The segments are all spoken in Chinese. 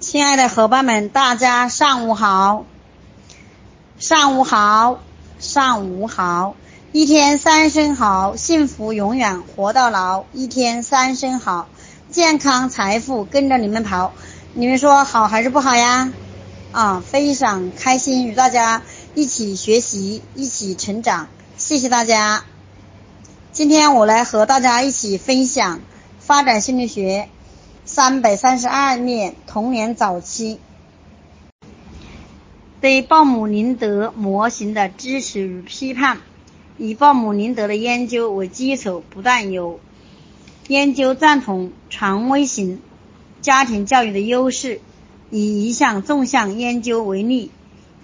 亲爱的伙伴们，大家上午好！上午好，上午好！一天三声好，幸福永远活到老。一天三声好，健康财富跟着你们跑。你们说好还是不好呀？啊，非常开心与大家一起学习，一起成长。谢谢大家。今天我来和大家一起分享发展心理学。三百三十二面童年早期对鲍姆林德模型的支持与批判，以鲍姆林德的研究为基础，不断有研究赞同权威型家庭教育的优势。以一项纵向研究为例，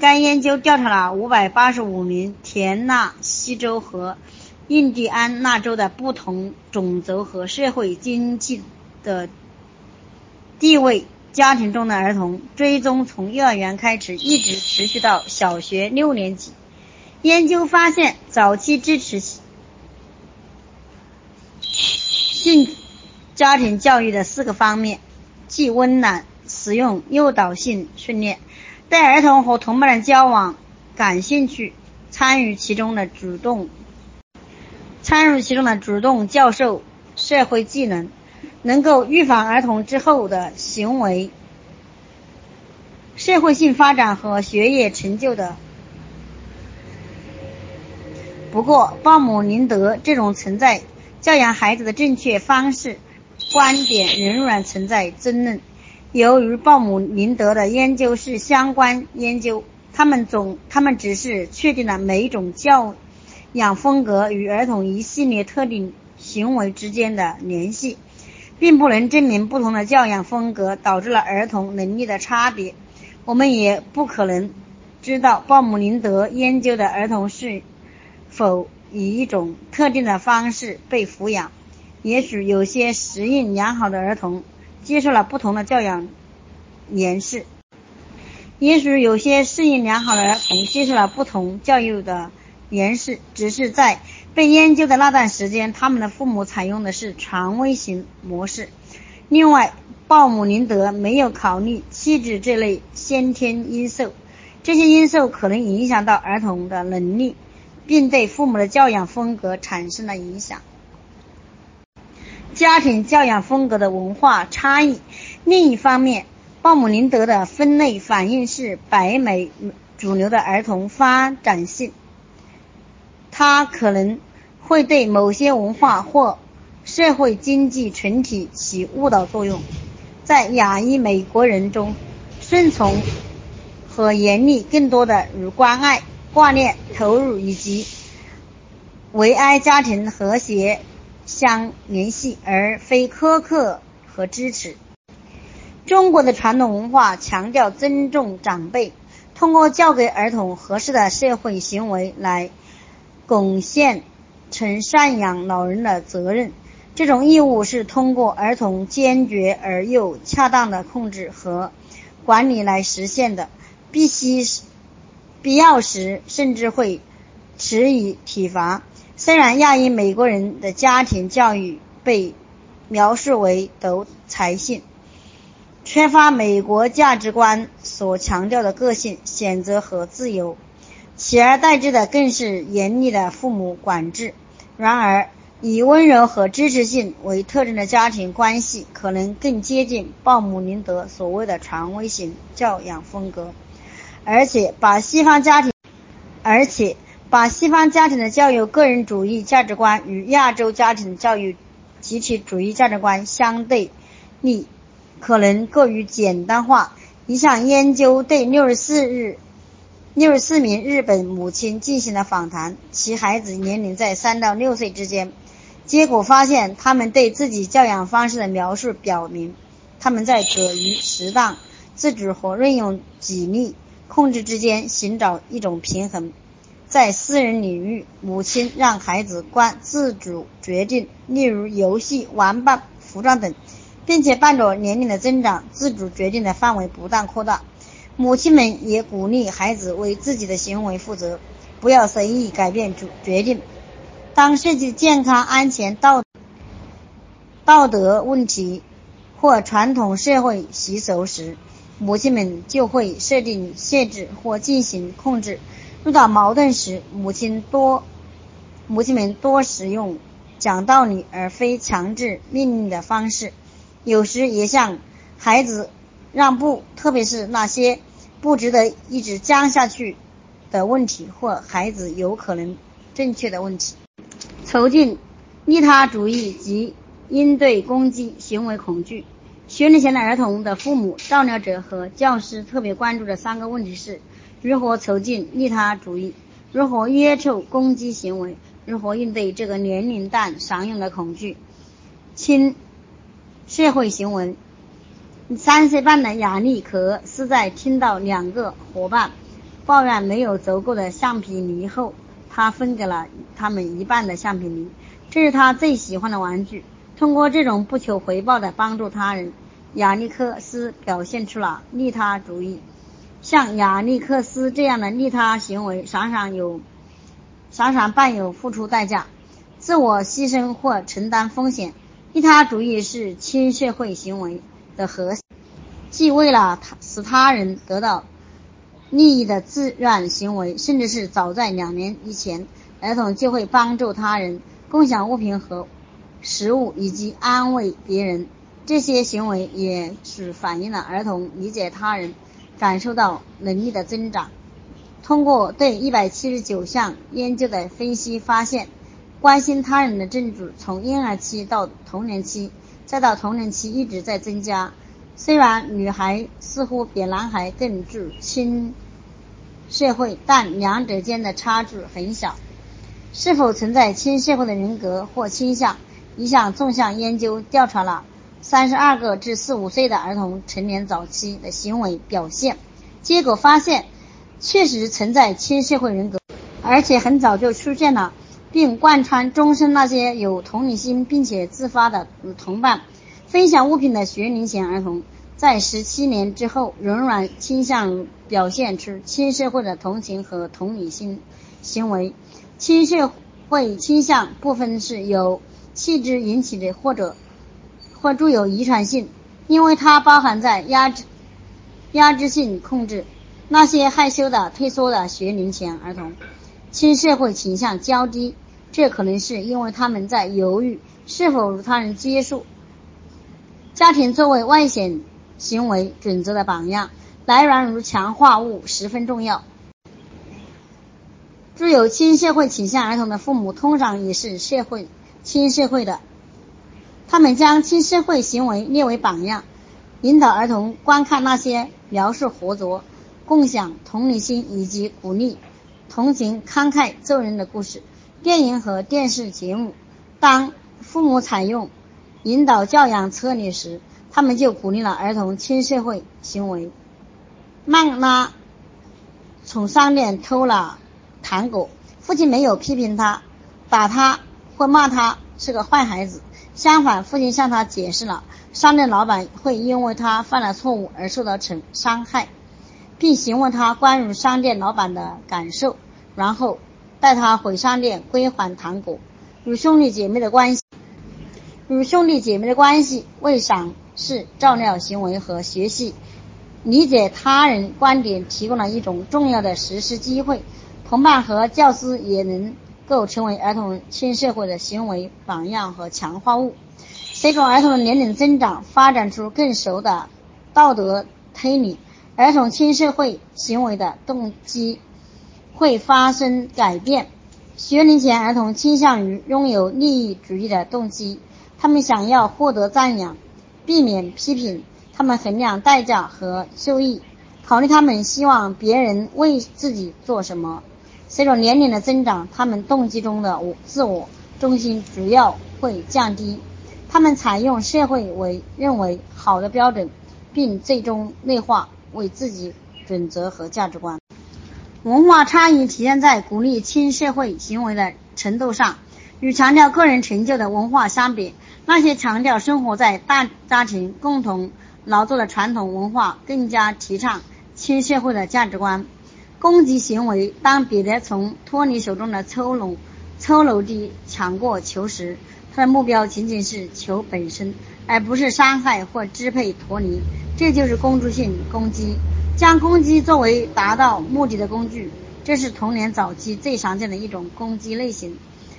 该研究调查了五百八十五名田纳西州和印第安纳州的不同种族和社会经济的。地位家庭中的儿童追踪从幼儿园开始，一直持续到小学六年级。研究发现，早期支持性家庭教育的四个方面，即温暖、实用、诱导性训练，对儿童和同伴的交往感兴趣，参与其中的主动，参与其中的主动教授社会技能。能够预防儿童之后的行为、社会性发展和学业成就的。不过，鲍姆林德这种存在教养孩子的正确方式观点仍然存在争论。由于鲍姆林德的研究是相关研究，他们总他们只是确定了每一种教养风格与儿童一系列特定行为之间的联系。并不能证明不同的教养风格导致了儿童能力的差别。我们也不可能知道鲍姆林德研究的儿童是否以一种特定的方式被抚养。也许有些适应良好的儿童接受了不同的教养模式，也许有些适应良好的儿童接受了不同教育的模式，只是在。被研究的那段时间，他们的父母采用的是权威型模式。另外，鲍姆林德没有考虑气质这类先天因素，这些因素可能影响到儿童的能力，并对父母的教养风格产生了影响。家庭教养风格的文化差异。另一方面，鲍姆林德的分类反映是白美主流的儿童发展性。他可能会对某些文化或社会经济群体起误导作用。在亚裔美国人中，顺从和严厉更多的与关爱、挂念、投入以及维爱家庭和谐相联系，而非苛刻和支持。中国的传统文化强调尊重长辈，通过教给儿童合适的社会行为来。贡献成赡养老人的责任，这种义务是通过儿童坚决而又恰当的控制和管理来实现的。必须必要时甚至会持以体罚。虽然亚裔美国人的家庭教育被描述为独裁性，缺乏美国价值观所强调的个性、选择和自由。取而代之的更是严厉的父母管制。然而，以温柔和支持性为特征的家庭关系，可能更接近鲍姆林德所谓的权威型教养风格，而且把西方家庭，而且把西方家庭的教育个人主义价值观与亚洲家庭教育集体主义价值观相对立，可能过于简单化。一项研究对六十四日。六十四名日本母亲进行了访谈，其孩子年龄在三到六岁之间。结果发现，他们对自己教养方式的描述表明，他们在可于适当、自主和任用纪律控制之间寻找一种平衡。在私人领域，母亲让孩子关自主决定，例如游戏、玩伴、服装等，并且伴着年龄的增长，自主决定的范围不断扩大。母亲们也鼓励孩子为自己的行为负责，不要随意改变主决定。当涉及健康、安全、道道德问题或传统社会习俗时，母亲们就会设定限制或进行控制。遇到矛盾时，母亲多母亲们多使用讲道理而非强制命令的方式，有时也向孩子让步，特别是那些不值得一直僵下去的问题或孩子有可能正确的问题。促进利他主义及应对攻击行为恐惧。学龄前的儿童的父母、照料者和教师特别关注的三个问题是。如何促进利他主义？如何约束攻击行为？如何应对这个年龄段常用的恐惧？亲社会行为。三岁半的亚历克斯在听到两个伙伴抱怨没有足够的橡皮泥后，他分给了他们一半的橡皮泥，这是他最喜欢的玩具。通过这种不求回报的帮助他人，亚历克斯表现出了利他主义。像亚历克斯这样的利他行为，常常有，常常伴有付出代价、自我牺牲或承担风险。利他主义是亲社会行为的核心，既为了他使他人得到利益的自愿行为，甚至是早在两年以前，儿童就会帮助他人、共享物品和食物以及安慰别人。这些行为也是反映了儿童理解他人。感受到能力的增长。通过对一百七十九项研究的分析发现，关心他人的证据从婴儿期到童年期，再到童年期一直在增加。虽然女孩似乎比男孩更具亲社会，但两者间的差距很小。是否存在亲社会的人格或倾向？一项纵向研究调查了。三十二个至四五岁的儿童成年早期的行为表现，结果发现确实存在亲社会人格，而且很早就出现了，并贯穿终生。那些有同理心并且自发的与同伴分享物品的学龄前儿童，在十七年之后仍然倾向于表现出亲社会的同情和同理心行为。亲社会倾向部分是由气质引起的，或者。或具有遗传性，因为它包含在压制、压制性控制。那些害羞的、退缩的学龄前儿童，亲社会倾向较低，这可能是因为他们在犹豫是否与他人接触。家庭作为外显行为准则的榜样，来源于强化物十分重要。具有亲社会倾向儿童的父母，通常也是社会亲社会的。他们将亲社会行为列为榜样，引导儿童观看那些描述合作、共享、同理心以及鼓励、同情、慷慨助人的故事、电影和电视节目。当父母采用引导教养策略时，他们就鼓励了儿童亲社会行为。曼拉从商店偷了糖果，父亲没有批评他、打他或骂他是个坏孩子。相反，父亲向他解释了商店老板会因为他犯了错误而受到惩伤害，并询问他关于商店老板的感受，然后带他回商店归还糖果。与兄弟姐妹的关系，与兄弟姐妹的关系为赏识、照料行为和学习理解他人观点提供了一种重要的实施机会。同伴和教师也能。够成为儿童亲社会的行为榜样和强化物。随着儿童的年龄增长，发展出更熟的道德推理，儿童亲社会行为的动机会发生改变。学龄前儿童倾向于拥有利益主义的动机，他们想要获得赞扬，避免批评。他们衡量代价和收益，考虑他们希望别人为自己做什么。随着年龄的增长，他们动机中的我自我中心主要会降低。他们采用社会为认为好的标准，并最终内化为自己准则和价值观。文化差异体现在鼓励亲社会行为的程度上。与强调个人成就的文化相比，那些强调生活在大家庭、共同劳作的传统文化更加提倡亲社会的价值观。攻击行为。当彼得从托尼手中的抽龙抽楼地抢过球时，他的目标仅仅是球本身，而不是伤害或支配托尼。这就是攻击性攻击，将攻击作为达到目的的工具，这是童年早期最常见的一种攻击类型。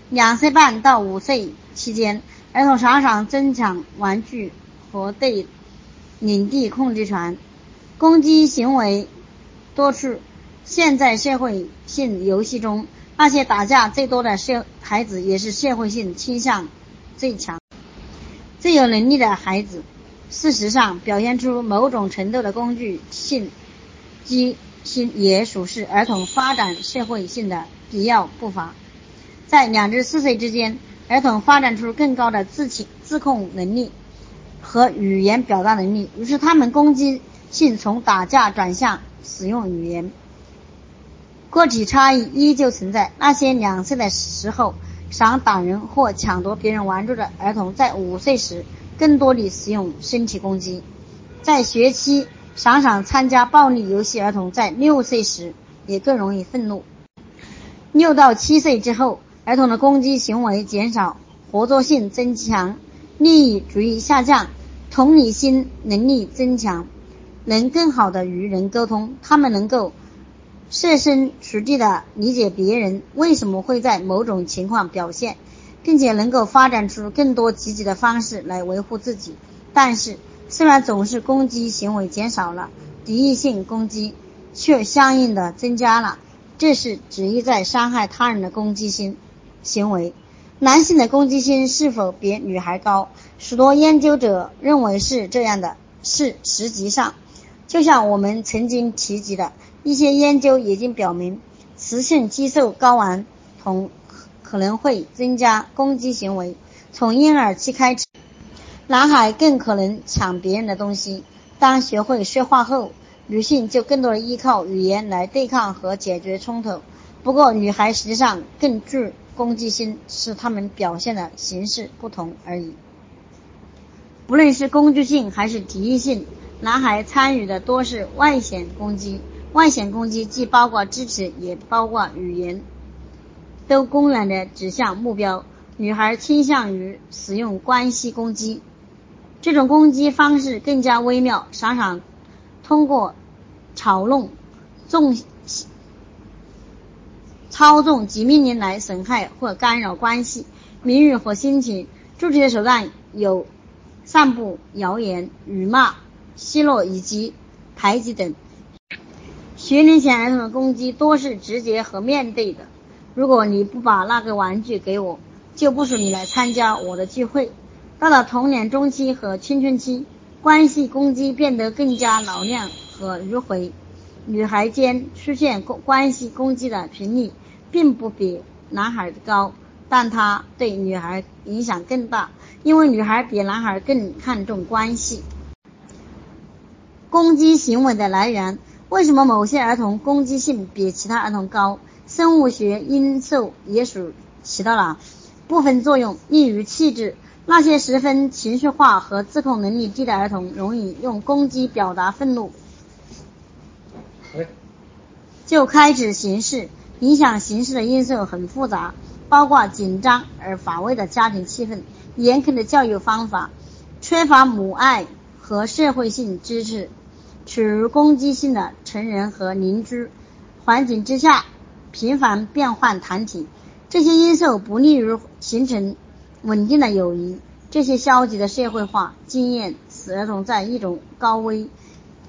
两岁半到五岁期间，儿童常常争抢玩具和对领地控制权，攻击行为多处。现在社会性游戏中，那些打架最多的社孩子，也是社会性倾向最强、最有能力的孩子。事实上，表现出某种程度的工具性机心，也属是儿童发展社会性的必要步伐。在两至四岁之间，儿童发展出更高的自情自控能力和语言表达能力，于是他们攻击性从打架转向使用语言。个体差异依旧存在。那些两岁的时候想打人或抢夺别人玩具的儿童，在五岁时。更多的使用身体攻击，在学期常常参加暴力游戏儿童，在六岁时也更容易愤怒。六到七岁之后，儿童的攻击行为减少，合作性增强，利益主义下降，同理心能力增强，能更好的与人沟通。他们能够设身处地的理解别人为什么会在某种情况表现。并且能够发展出更多积极的方式来维护自己，但是虽然总是攻击行为减少了，敌意性攻击却相应的增加了，这是旨意在伤害他人的攻击性行为。男性的攻击性是否比女孩高？许多研究者认为是这样的，是实际上，就像我们曾经提及的一些研究已经表明，雌性激素睾丸同。可能会增加攻击行为。从婴儿期开始，男孩更可能抢别人的东西。当学会说话后，女性就更多的依靠语言来对抗和解决冲突。不过，女孩实际上更具攻击性，是她们表现的形式不同而已。不论是攻击性还是敌意性，男孩参与的多是外显攻击。外显攻击既包括支持，也包括语言。都公然的指向目标，女孩倾向于使用关系攻击，这种攻击方式更加微妙，常常通过嘲弄、纵操纵及命令来损害或干扰关系、名誉和心情。具体的手段有散布谣言、辱骂、奚落以及排挤等。学龄前儿童的攻击多是直接和面对的。如果你不把那个玩具给我，就不许你来参加我的聚会。到了童年中期和青春期，关系攻击变得更加老练和迂回。女孩间出现关系攻击的频率并不比男孩高，但它对女孩影响更大，因为女孩比男孩更看重关系。攻击行为的来源，为什么某些儿童攻击性比其他儿童高？生物学因素也属起到了部分作用，利于气质。那些十分情绪化和自控能力低的儿童，容易用攻击表达愤怒，就开始行事。影响行事的因素很复杂，包括紧张而乏味的家庭气氛、严苛的教育方法、缺乏母爱和社会性支持、处于攻击性的成人和邻居环境之下。频繁变换团体，这些因素不利于形成稳定的友谊。这些消极的社会化经验使儿童在一种高危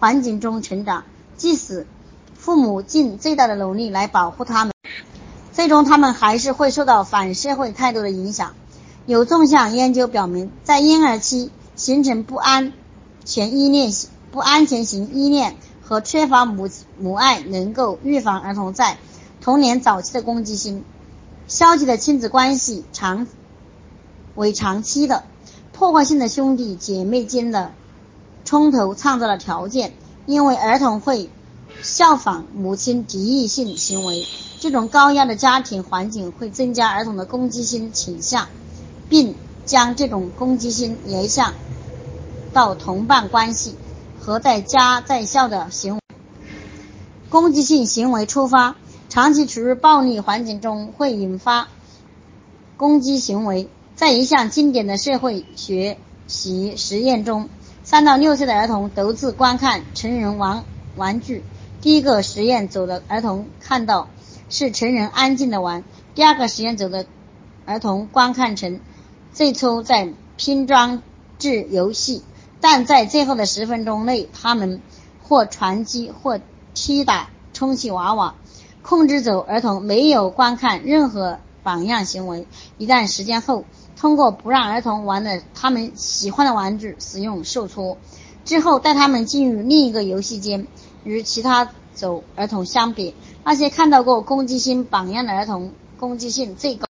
环境中成长，即使父母尽最大的努力来保护他们，最终他们还是会受到反社会态度的影响。有纵向研究表明，在婴儿期形成不安全依恋、不安全型依恋和缺乏母母爱，能够预防儿童在童年早期的攻击性，消极的亲子关系长为长期的破坏性的兄弟姐妹间的冲突创造了条件，因为儿童会效仿母亲敌意性行为，这种高压的家庭环境会增加儿童的攻击性倾向，并将这种攻击性延向到同伴关系和在家在校的行为。攻击性行为出发。长期处于暴力环境中会引发攻击行为。在一项经典的社会学习实验中，三到六岁的儿童独自观看成人玩玩具。第一个实验组的儿童看到是成人安静的玩，第二个实验组的儿童观看成最初在拼装置游戏，但在最后的十分钟内，他们或传击或踢打充气娃娃。控制组儿童没有观看任何榜样行为。一段时间后，通过不让儿童玩的他们喜欢的玩具使用受挫之后，带他们进入另一个游戏间。与其他组儿童相比，那些看到过攻击性榜样的儿童攻击性最高。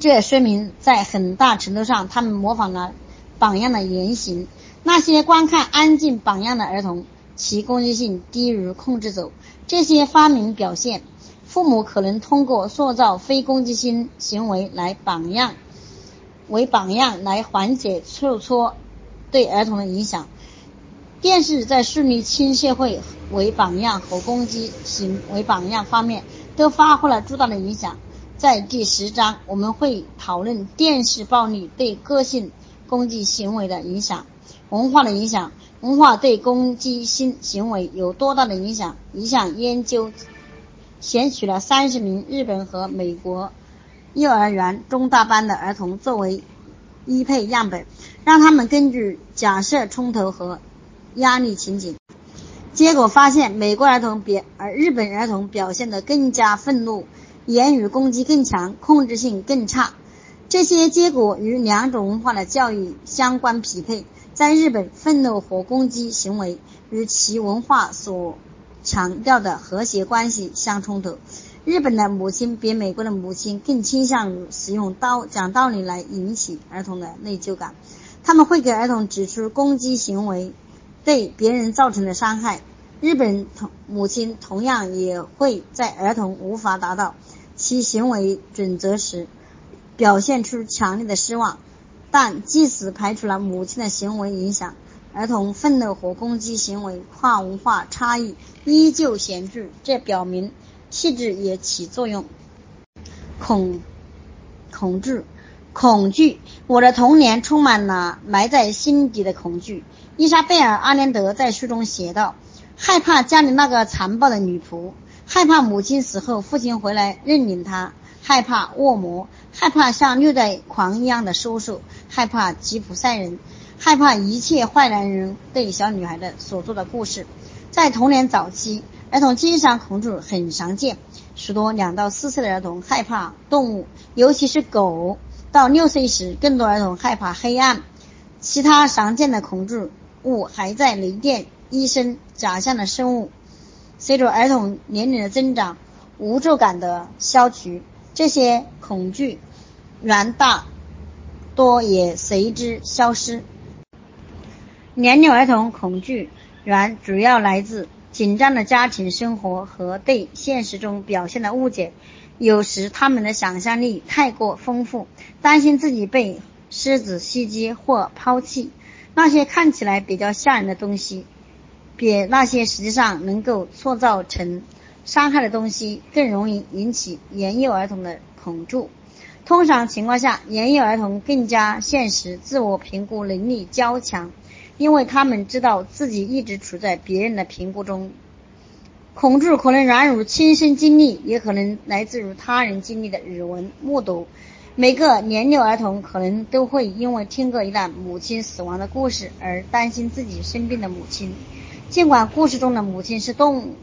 这说明在很大程度上，他们模仿了榜样的言行。那些观看安静榜样的儿童，其攻击性低于控制组。这些发明表现，父母可能通过塑造非攻击性行为来榜样，为榜样来缓解受挫对儿童的影响。电视在树立亲社会为榜样和攻击行为榜样方面都发挥了巨大的影响。在第十章，我们会讨论电视暴力对个性攻击行为的影响，文化的影响。文化对攻击性行为有多大的影响？一项研究选取了三十名日本和美国幼儿园中大班的儿童作为一配样本，让他们根据假设冲突和压力情景。结果发现，美国儿童比而日本儿童表现得更加愤怒，言语攻击更强，控制性更差。这些结果与两种文化的教育相关匹配。在日本，愤怒和攻击行为与其文化所强调的和谐关系相冲突。日本的母亲比美国的母亲更倾向于使用道讲道理来引起儿童的内疚感。他们会给儿童指出攻击行为对别人造成的伤害。日本同母亲同样也会在儿童无法达到其行为准则时，表现出强烈的失望。但即使排除了母亲的行为影响，儿童愤怒和攻击行为跨文化差异依旧显著，这表明气质也起作用。恐恐惧恐惧，我的童年充满了埋在心底的恐惧。伊莎贝尔·阿连德在书中写道：“害怕家里那个残暴的女仆，害怕母亲死后父亲回来认领她，害怕恶魔，害怕像虐待狂一样的叔叔。”害怕吉普赛人，害怕一切坏男人对小女孩的所做的故事。在童年早期，儿童经常恐惧很常见。许多两到四岁的儿童害怕动物，尤其是狗。到六岁时，更多儿童害怕黑暗。其他常见的恐惧物还在雷电、医生、假象的生物。随着儿童年龄的增长，无助感的消除，这些恐惧原大。多也随之消失。年幼儿童恐惧源主要来自紧张的家庭生活和对现实中表现的误解。有时他们的想象力太过丰富，担心自己被狮子袭击或抛弃。那些看起来比较吓人的东西，比那些实际上能够塑造成伤害的东西更容易引起年幼儿童的恐惧。通常情况下，年幼儿童更加现实，自我评估能力较强，因为他们知道自己一直处在别人的评估中。恐惧可能源于亲身经历，也可能来自于他人经历的耳闻目睹。每个年幼儿童可能都会因为听过一段母亲死亡的故事而担心自己生病的母亲，尽管故事中的母亲是动物。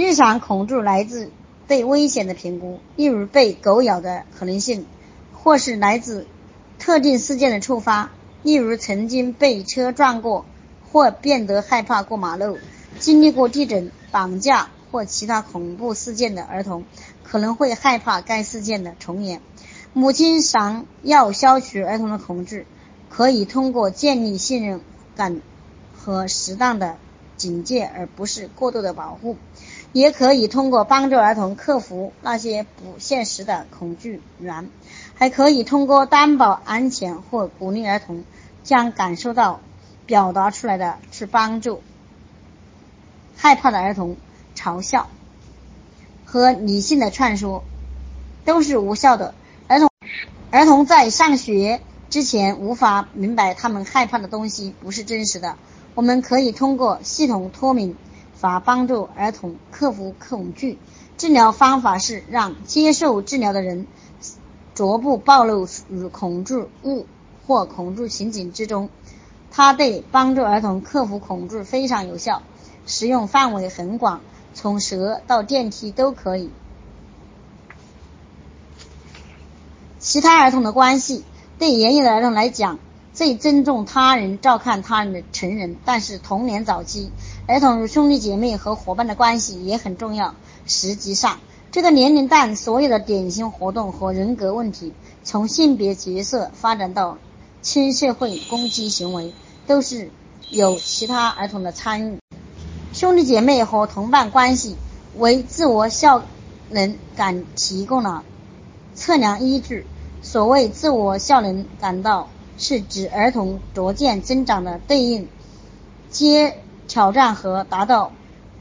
日常恐惧来自。对危险的评估，例如被狗咬的可能性，或是来自特定事件的触发，例如曾经被车撞过，或变得害怕过马路，经历过地震、绑架或其他恐怖事件的儿童，可能会害怕该事件的重演。母亲想要消除儿童的恐惧，可以通过建立信任感和适当的警戒，而不是过度的保护。也可以通过帮助儿童克服那些不现实的恐惧源，还可以通过担保安全或鼓励儿童将感受到表达出来的去帮助害怕的儿童。嘲笑和理性的劝说都是无效的。儿童儿童在上学之前无法明白他们害怕的东西不是真实的。我们可以通过系统脱敏法帮助儿童克服恐惧。治疗方法是让接受治疗的人逐步暴露于恐惧物或恐惧情景之中。它对帮助儿童克服恐惧非常有效，使用范围很广，从蛇到电梯都可以。其他儿童的关系，对爷爷的儿童来讲，最尊重他人、照看他人的成人。但是童年早期，儿童与兄弟姐妹和伙伴的关系也很重要。实际上，这个年龄段所有的典型活动和人格问题，从性别角色发展到亲社会攻击行为，都是有其他儿童的参与。兄弟姐妹和同伴关系为自我效能感提供了测量依据。所谓自我效能感到，是指儿童逐渐增长的对应接挑战和达到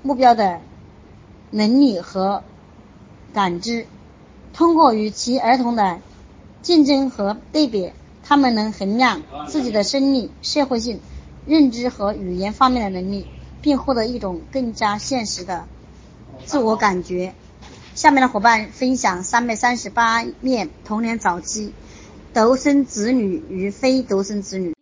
目标的能力和感知。通过与其儿童的竞争和对比，他们能衡量自己的生理、社会性、认知和语言方面的能力，并获得一种更加现实的自我感觉。下面的伙伴分享三百三十八面童年早期独生子女与非独生子女。